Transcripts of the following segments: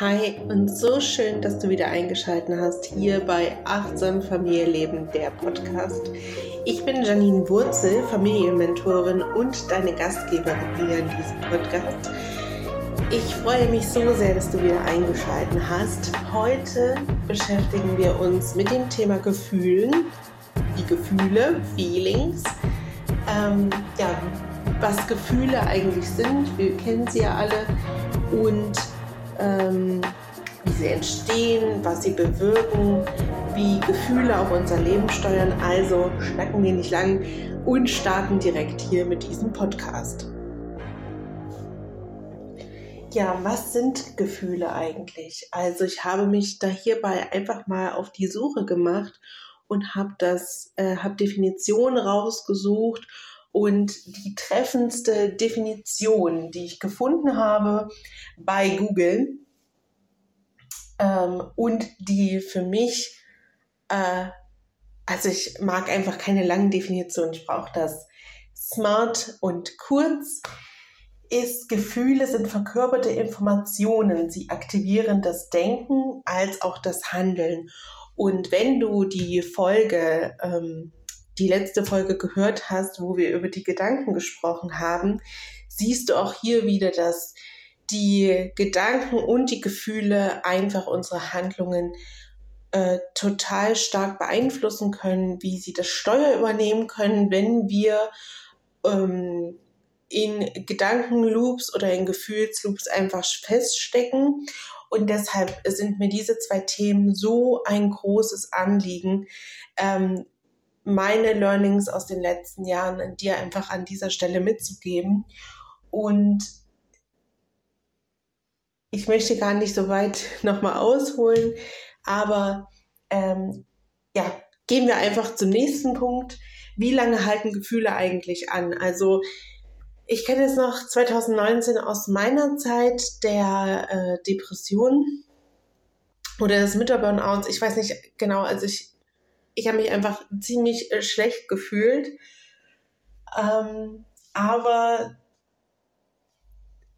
Hi und so schön, dass du wieder eingeschaltet hast hier bei Achtsam Familienleben, der Podcast. Ich bin Janine Wurzel, Familienmentorin und deine Gastgeberin hier in diesem Podcast. Ich freue mich so sehr, dass du wieder eingeschaltet hast. Heute beschäftigen wir uns mit dem Thema Gefühlen, die Gefühle, Feelings. Ähm, ja, was Gefühle eigentlich sind. Wir kennen sie ja alle und ähm, wie sie entstehen, was sie bewirken, wie Gefühle auch unser Leben steuern. Also schnacken wir nicht lang und starten direkt hier mit diesem Podcast. Ja, was sind Gefühle eigentlich? Also ich habe mich da hierbei einfach mal auf die Suche gemacht und habe das, äh, habe Definitionen rausgesucht und die treffendste Definition, die ich gefunden habe bei Google ähm, und die für mich, äh, also ich mag einfach keine langen Definitionen, ich brauche das smart und kurz, ist, Gefühle sind verkörperte Informationen. Sie aktivieren das Denken als auch das Handeln. Und wenn du die Folge ähm, die letzte Folge gehört hast, wo wir über die Gedanken gesprochen haben, siehst du auch hier wieder, dass die Gedanken und die Gefühle einfach unsere Handlungen äh, total stark beeinflussen können, wie sie das Steuer übernehmen können, wenn wir ähm, in Gedankenloops oder in Gefühlsloops einfach feststecken. Und deshalb sind mir diese zwei Themen so ein großes Anliegen, ähm, meine Learnings aus den letzten Jahren dir einfach an dieser Stelle mitzugeben. Und ich möchte gar nicht so weit nochmal ausholen, aber ähm, ja, gehen wir einfach zum nächsten Punkt. Wie lange halten Gefühle eigentlich an? Also ich kenne es noch 2019 aus meiner Zeit der äh, Depression oder des Mütterburnouts. Ich weiß nicht genau, also ich ich habe mich einfach ziemlich äh, schlecht gefühlt. Ähm, aber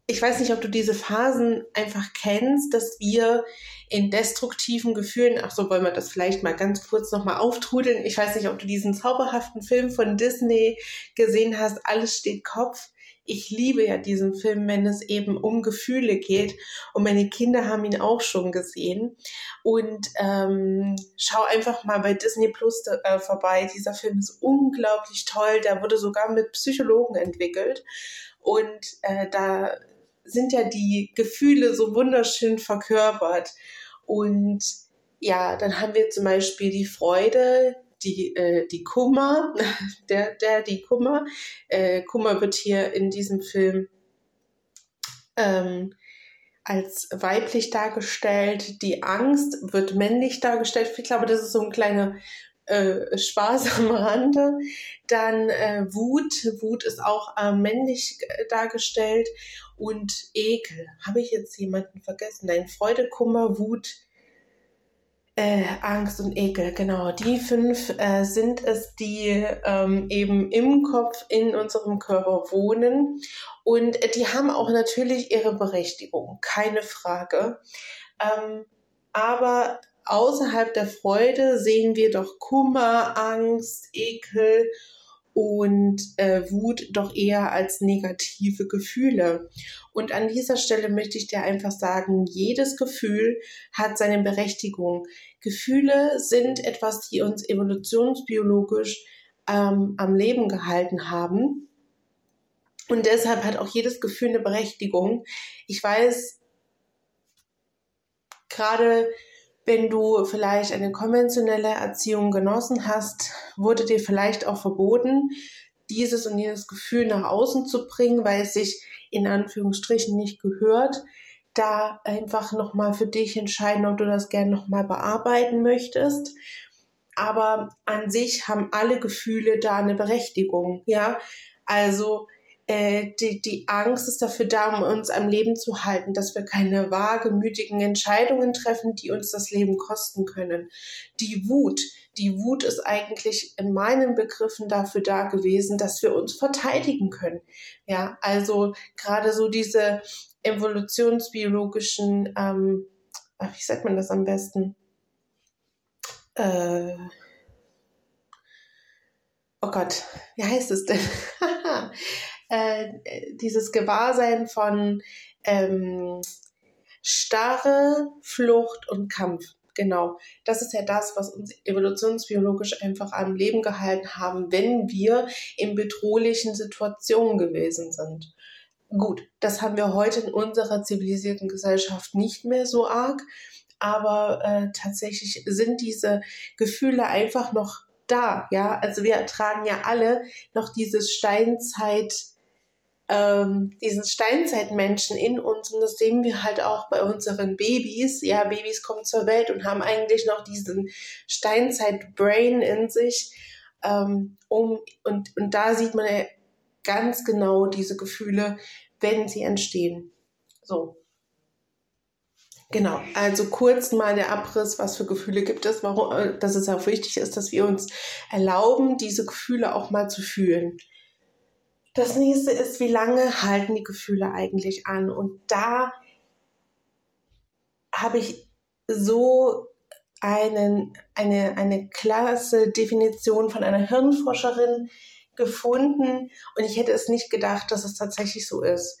ich weiß nicht, ob du diese Phasen einfach kennst, dass wir in destruktiven Gefühlen, ach so, wollen wir das vielleicht mal ganz kurz nochmal auftrudeln. Ich weiß nicht, ob du diesen zauberhaften Film von Disney gesehen hast, Alles steht Kopf ich liebe ja diesen Film, wenn es eben um Gefühle geht. Und meine Kinder haben ihn auch schon gesehen. Und ähm, schau einfach mal bei Disney Plus äh, vorbei. Dieser Film ist unglaublich toll. Der wurde sogar mit Psychologen entwickelt. Und äh, da sind ja die Gefühle so wunderschön verkörpert. Und ja, dann haben wir zum Beispiel die Freude, die, äh, die Kummer, der, der, die Kummer. Äh, Kummer wird hier in diesem Film ähm, als weiblich dargestellt. Die Angst wird männlich dargestellt. Ich glaube, das ist so ein kleiner äh, Spaß am Rande. Dann äh, Wut. Wut ist auch äh, männlich äh, dargestellt. Und Ekel. Habe ich jetzt jemanden vergessen? Nein, Freude, Kummer, Wut, äh, Angst und Ekel, genau. Die fünf äh, sind es, die ähm, eben im Kopf in unserem Körper wohnen. Und äh, die haben auch natürlich ihre Berechtigung, keine Frage. Ähm, aber außerhalb der Freude sehen wir doch Kummer, Angst, Ekel und äh, Wut doch eher als negative Gefühle. Und an dieser Stelle möchte ich dir einfach sagen, jedes Gefühl hat seine Berechtigung. Gefühle sind etwas, die uns evolutionsbiologisch ähm, am Leben gehalten haben. Und deshalb hat auch jedes Gefühl eine Berechtigung. Ich weiß, gerade wenn du vielleicht eine konventionelle Erziehung genossen hast, wurde dir vielleicht auch verboten, dieses und jenes Gefühl nach außen zu bringen, weil es sich in Anführungsstrichen nicht gehört. Da einfach nochmal für dich entscheiden, ob du das gerne nochmal bearbeiten möchtest. Aber an sich haben alle Gefühle da eine Berechtigung, ja. Also Äh, die, die Angst ist dafür da, um uns am Leben zu halten, dass wir keine wagemütigen Entscheidungen treffen, die uns das Leben kosten können. Die Wut, die Wut ist eigentlich in meinen Begriffen dafür da gewesen, dass wir uns verteidigen können. Ja, also gerade so diese evolutionsbiologischen, ähm, wie sagt man das am besten? Äh, oh Gott, wie heißt es denn? äh, dieses Gewahrsein von ähm, Starre, Flucht und Kampf. Genau, das ist ja das, was uns evolutionsbiologisch einfach am Leben gehalten haben, wenn wir in bedrohlichen Situationen gewesen sind. Gut, das haben wir heute in unserer zivilisierten Gesellschaft nicht mehr so arg, aber äh, tatsächlich sind diese Gefühle einfach noch da, ja. Also wir tragen ja alle noch dieses Steinzeit, ähm, diesen Steinzeitmenschen in uns und das sehen wir halt auch bei unseren Babys. Ja, Babys kommen zur Welt und haben eigentlich noch diesen Steinzeit-Brain in sich. Ähm, um, und, und da sieht man ja ganz genau diese Gefühle, wenn sie entstehen. So. Genau, also kurz mal der Abriss, was für Gefühle gibt es, warum, äh, dass es auch wichtig ist, dass wir uns erlauben, diese Gefühle auch mal zu fühlen. Das nächste ist, wie lange halten die Gefühle eigentlich an? Und da habe ich so einen, eine, eine klasse Definition von einer Hirnforscherin gefunden und ich hätte es nicht gedacht, dass es tatsächlich so ist.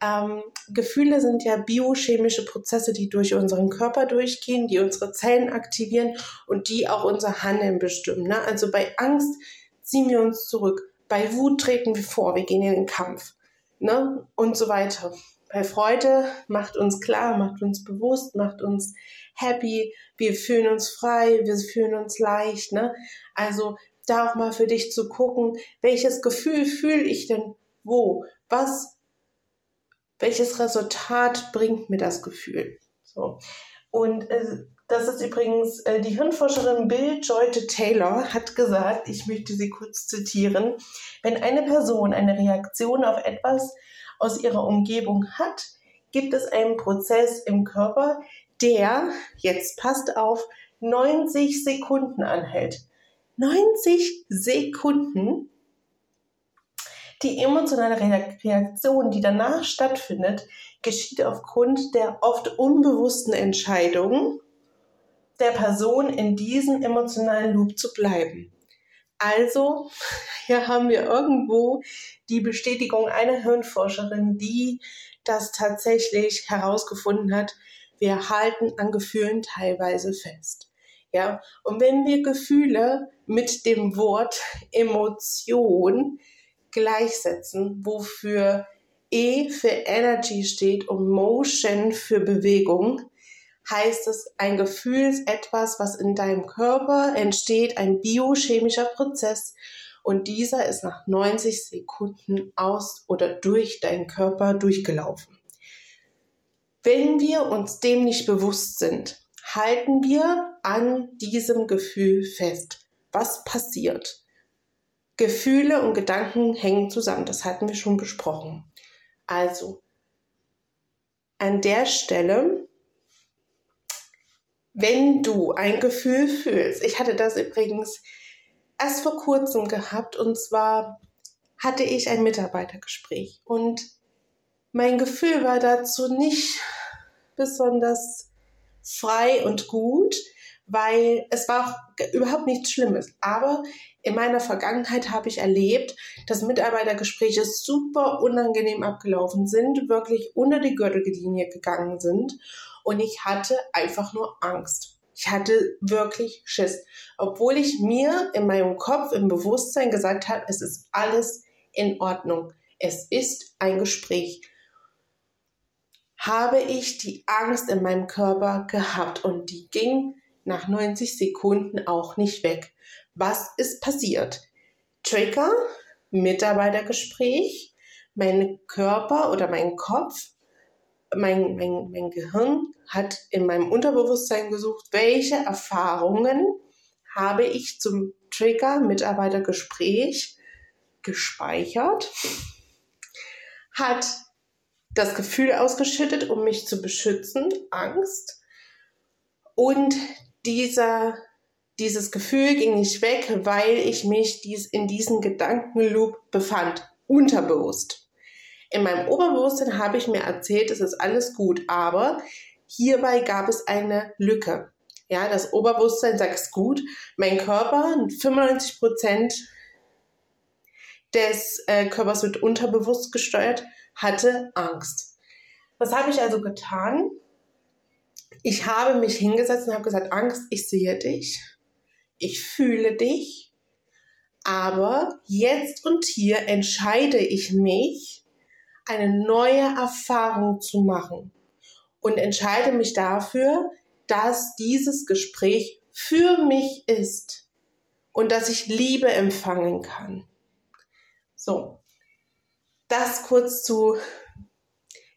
Ähm, Gefühle sind ja biochemische Prozesse, die durch unseren Körper durchgehen, die unsere Zellen aktivieren und die auch unser Handeln bestimmen. Ne? Also bei Angst ziehen wir uns zurück, bei Wut treten wir vor, wir gehen in den Kampf ne? und so weiter. Bei Freude macht uns klar, macht uns bewusst, macht uns happy, wir fühlen uns frei, wir fühlen uns leicht. Ne? Also da auch mal für dich zu gucken, welches Gefühl fühle ich denn wo? Was welches Resultat bringt mir das Gefühl? So. Und äh, das ist übrigens äh, die Hirnforscherin Bill Joyte Taylor hat gesagt, ich möchte sie kurz zitieren, wenn eine Person eine Reaktion auf etwas aus ihrer Umgebung hat, gibt es einen Prozess im Körper, der, jetzt passt auf, 90 Sekunden anhält. 90 Sekunden die emotionale Reaktion, die danach stattfindet, geschieht aufgrund der oft unbewussten Entscheidung der Person, in diesem emotionalen Loop zu bleiben. Also, hier haben wir irgendwo die Bestätigung einer Hirnforscherin, die das tatsächlich herausgefunden hat. Wir halten an Gefühlen teilweise fest. Ja, und wenn wir Gefühle mit dem Wort Emotion gleichsetzen, wofür E für Energy steht und Motion für Bewegung, heißt es, ein Gefühl ist etwas, was in deinem Körper entsteht, ein biochemischer Prozess und dieser ist nach 90 Sekunden aus oder durch deinen Körper durchgelaufen. Wenn wir uns dem nicht bewusst sind, halten wir an diesem Gefühl fest. Was passiert? Gefühle und Gedanken hängen zusammen. Das hatten wir schon besprochen. Also, an der Stelle, wenn du ein Gefühl fühlst, ich hatte das übrigens erst vor kurzem gehabt und zwar hatte ich ein Mitarbeitergespräch und mein Gefühl war dazu nicht besonders frei und gut, weil es war auch überhaupt nichts Schlimmes. Aber in meiner Vergangenheit habe ich erlebt, dass Mitarbeitergespräche super unangenehm abgelaufen sind, wirklich unter die Gürtellinie gegangen sind und ich hatte einfach nur Angst. Ich hatte wirklich Schiss, obwohl ich mir in meinem Kopf, im Bewusstsein gesagt habe, es ist alles in Ordnung. Es ist ein Gespräch. Habe ich die Angst in meinem Körper gehabt und die ging nach 90 Sekunden auch nicht weg. Was ist passiert? Trigger, Mitarbeitergespräch, mein Körper oder mein Kopf, mein, mein, mein Gehirn hat in meinem Unterbewusstsein gesucht, welche Erfahrungen habe ich zum Trigger Mitarbeitergespräch gespeichert hat das Gefühl ausgeschüttet, um mich zu beschützen, Angst. Und dieser, dieses Gefühl ging nicht weg, weil ich mich dies, in diesem Gedankenloop befand, unterbewusst. In meinem Oberbewusstsein habe ich mir erzählt, es ist alles gut, aber hierbei gab es eine Lücke. Ja, das Oberbewusstsein sagt es gut. Mein Körper, 95 Prozent des äh, Körpers wird unterbewusst gesteuert, hatte Angst. Was habe ich also getan? Ich habe mich hingesetzt und habe gesagt, Angst, ich sehe dich, ich fühle dich, aber jetzt und hier entscheide ich mich, eine neue Erfahrung zu machen und entscheide mich dafür, dass dieses Gespräch für mich ist und dass ich Liebe empfangen kann. So, das kurz zu,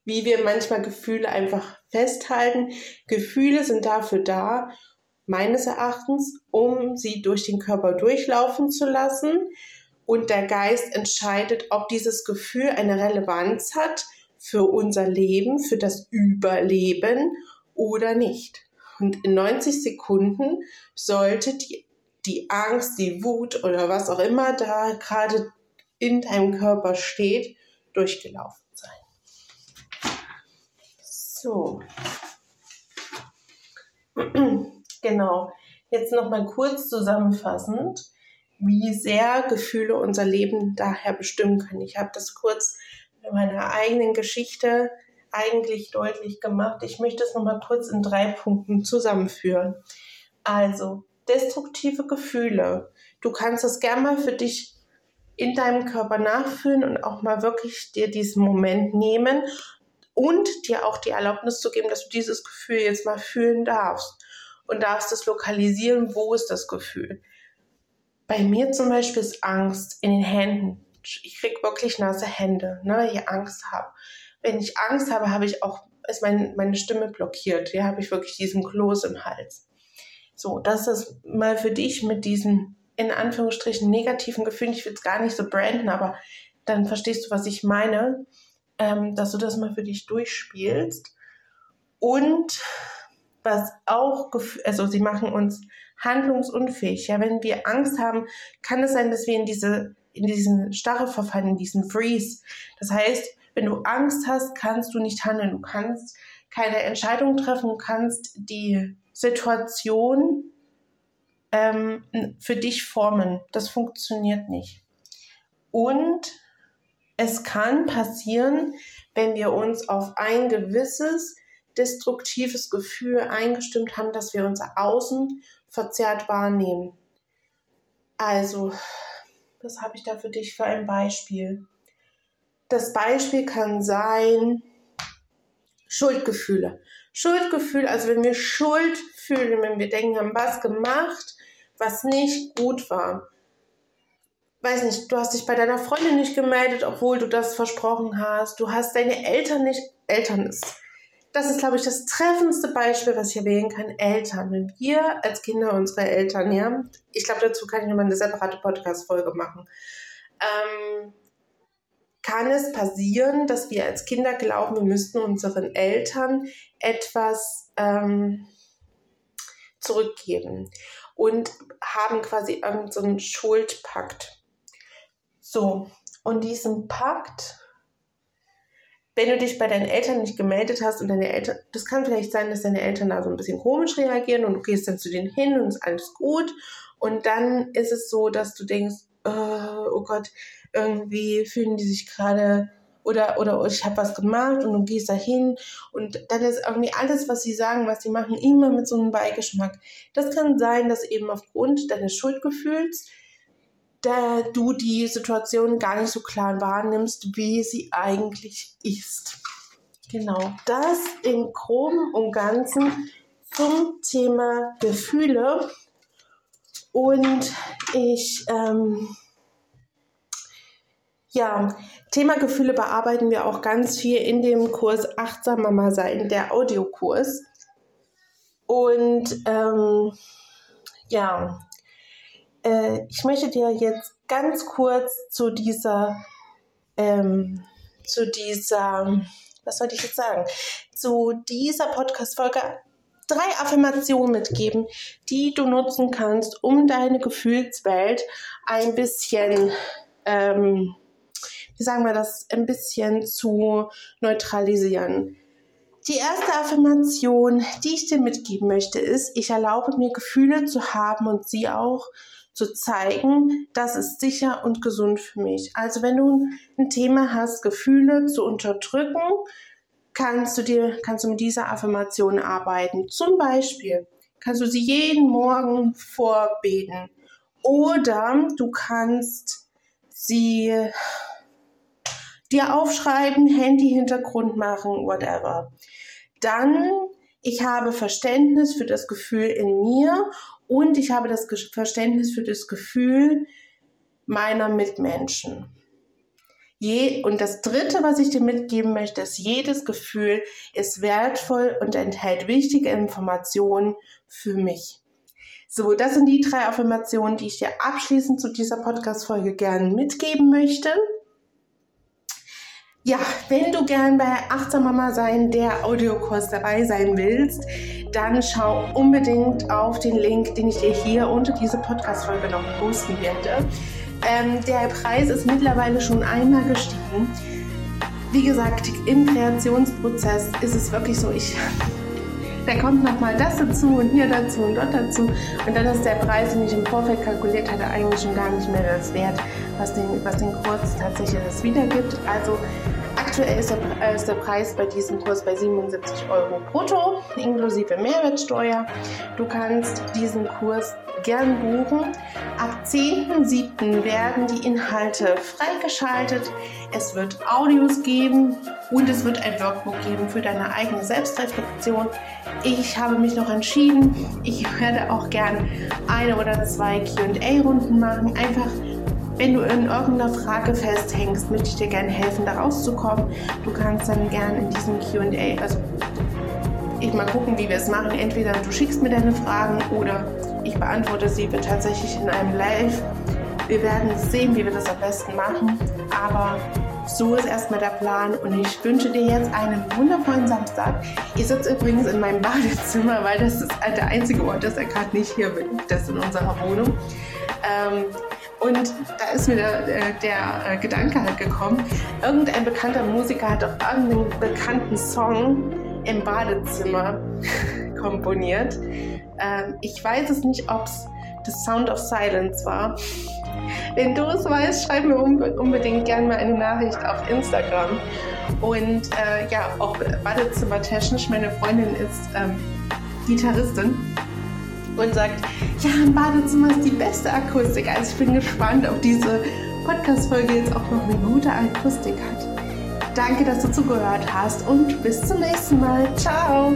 wie wir manchmal Gefühle einfach festhalten. Gefühle sind dafür da, meines Erachtens, um sie durch den Körper durchlaufen zu lassen. Und der Geist entscheidet, ob dieses Gefühl eine Relevanz hat für unser Leben, für das Überleben oder nicht. Und in 90 Sekunden sollte die, die Angst, die Wut oder was auch immer da gerade in deinem Körper steht, durchgelaufen sein. So. genau. Jetzt nochmal kurz zusammenfassend, wie sehr Gefühle unser Leben daher bestimmen können. Ich habe das kurz in meiner eigenen Geschichte eigentlich deutlich gemacht. Ich möchte es nochmal kurz in drei Punkten zusammenführen. Also, destruktive Gefühle. Du kannst das gerne mal für dich in deinem Körper nachfühlen und auch mal wirklich dir diesen Moment nehmen und dir auch die Erlaubnis zu geben, dass du dieses Gefühl jetzt mal fühlen darfst und darfst es lokalisieren, wo ist das Gefühl. Bei mir zum Beispiel ist Angst in den Händen. Ich kriege wirklich nasse Hände, ne, weil ich Angst habe. Wenn ich Angst habe, habe ich auch, ist mein, meine Stimme blockiert. Hier habe ich wirklich diesen Kloß im Hals. So, das ist mal für dich mit diesen in Anführungsstrichen negativen Gefühlen, ich will es gar nicht so branden, aber dann verstehst du, was ich meine, ähm, dass du das mal für dich durchspielst. Und was auch, also sie machen uns handlungsunfähig. Ja, wenn wir Angst haben, kann es sein, dass wir in diese, in diesen Starre verfallen, in diesen Freeze. Das heißt, wenn du Angst hast, kannst du nicht handeln. Du kannst keine Entscheidung treffen, du kannst die Situation ähm, für dich formen. Das funktioniert nicht. Und es kann passieren, wenn wir uns auf ein gewisses destruktives Gefühl eingestimmt haben, dass wir unser Außen verzerrt wahrnehmen. Also, was habe ich da für dich für ein Beispiel? Das Beispiel kann sein Schuldgefühle. Schuldgefühl, also wenn wir Schuld fühlen, wenn wir denken, haben was gemacht, was nicht gut war. Weiß nicht, du hast dich bei deiner Freundin nicht gemeldet, obwohl du das versprochen hast. Du hast deine Eltern nicht. Eltern ist. Das ist, glaube ich, das treffendste Beispiel, was ich erwähnen kann. Eltern. Wenn wir als Kinder unsere Eltern, ja, ich glaube, dazu kann ich nochmal eine separate Podcast-Folge machen. Ähm, kann es passieren, dass wir als Kinder glauben, wir müssten unseren Eltern etwas ähm, zurückgeben und haben quasi irgendeinen so Schuldpakt. So, und diesen Pakt, wenn du dich bei deinen Eltern nicht gemeldet hast und deine Eltern, das kann vielleicht sein, dass deine Eltern da so ein bisschen komisch reagieren und du gehst dann zu denen hin und ist alles gut. Und dann ist es so, dass du denkst, oh, oh Gott, irgendwie fühlen die sich gerade oder, oder ich habe was gemacht und du gehst da hin und dann ist irgendwie alles, was sie sagen, was sie machen, immer mit so einem Beigeschmack. Das kann sein, dass eben aufgrund deines Schuldgefühls da du die Situation gar nicht so klar wahrnimmst, wie sie eigentlich ist. Genau, das im Groben und Ganzen zum Thema Gefühle. Und ich ähm, ja, Thema Gefühle bearbeiten wir auch ganz viel in dem Kurs Achtsam Mama sein, der Audiokurs. Und ähm, ja, äh, ich möchte dir jetzt ganz kurz zu dieser ähm, zu dieser, was sollte ich jetzt sagen, zu dieser Podcast-Folge drei Affirmationen mitgeben, die du nutzen kannst, um deine Gefühlswelt ein bisschen, ähm, wie sagen wir das, ein bisschen zu neutralisieren. Die erste Affirmation, die ich dir mitgeben möchte, ist, ich erlaube mir Gefühle zu haben und sie auch zu zeigen, das ist sicher und gesund für mich. Also wenn du ein Thema hast, Gefühle zu unterdrücken, kannst du dir, kannst du mit dieser Affirmation arbeiten. Zum Beispiel kannst du sie jeden Morgen vorbeten. Oder du kannst sie dir aufschreiben, Handy-Hintergrund machen, whatever. Dann, ich habe Verständnis für das Gefühl in mir und ich habe das Verständnis für das Gefühl meiner Mitmenschen. Je, und das Dritte, was ich dir mitgeben möchte, ist, jedes Gefühl ist wertvoll und enthält wichtige Informationen für mich. So, das sind die drei Affirmationen, die ich dir abschließend zu dieser Podcast-Folge gerne mitgeben möchte. Ja, wenn du gern bei Achtsam Mama sein, der Audiokurs dabei sein willst, dann schau unbedingt auf den Link, den ich dir hier unter diese Podcast-Folge noch posten werde. Ähm, der Preis ist mittlerweile schon einmal gestiegen. Wie gesagt, im Kreationsprozess ist es wirklich so, ich, da kommt nochmal das dazu und hier dazu und dort dazu. Und dann ist der Preis, den ich im Vorfeld kalkuliert hatte, eigentlich schon gar nicht mehr das wert, was den, was den Kurs tatsächlich das wiedergibt. Also Aktuell ist der, äh, ist der, Preis bei diesem Kurs bei 77 Euro brutto, inklusive Mehrwertsteuer. Du kannst diesen Kurs gern buchen. Ab 10.07. werden die Inhalte freigeschaltet. Es wird Audios geben und es wird ein Workbook geben für deine eigene Selbstreflexion. Ich habe mich noch entschieden, ich werde auch gern eine oder zwei QA-Runden machen. Einfach wenn du in irgendeiner Frage festhängst, möchte ich dir gerne helfen, da rauszukommen. Du kannst dann gerne in diesem QA, also ich mal gucken, wie wir es machen. Entweder du schickst mir deine Fragen oder ich beantworte sie tatsächlich in einem Live. Wir werden sehen, wie wir das am besten machen. Aber so ist erstmal der Plan und ich wünsche dir jetzt einen wundervollen Samstag. Ich sitze übrigens in meinem Badezimmer, weil das ist der einzige Ort, dass er gerade nicht hier bin. Das ist in unserer Wohnung. Ähm, und da ist mir der, äh, der, äh, Gedanke halt gekommen, irgendein bekannter Musiker hat doch irgendeinen bekannten Song im Badezimmer komponiert. Ähm, ich weiß es nicht, ob es The Sound of Silence war. Wenn du es weißt, schreib mir unbedingt gerne mal eine Nachricht auf Instagram. Und äh, ja, auch badezimmertechnisch, meine Freundin ist ähm, Gitarristin und sagt, ja, im Badezimmer ist die beste Akustik. Also ich bin gespannt, ob diese Podcast-Folge jetzt auch noch eine gute Akustik hat. Danke, dass du zugehört hast und bis zum nächsten Mal. Ciao!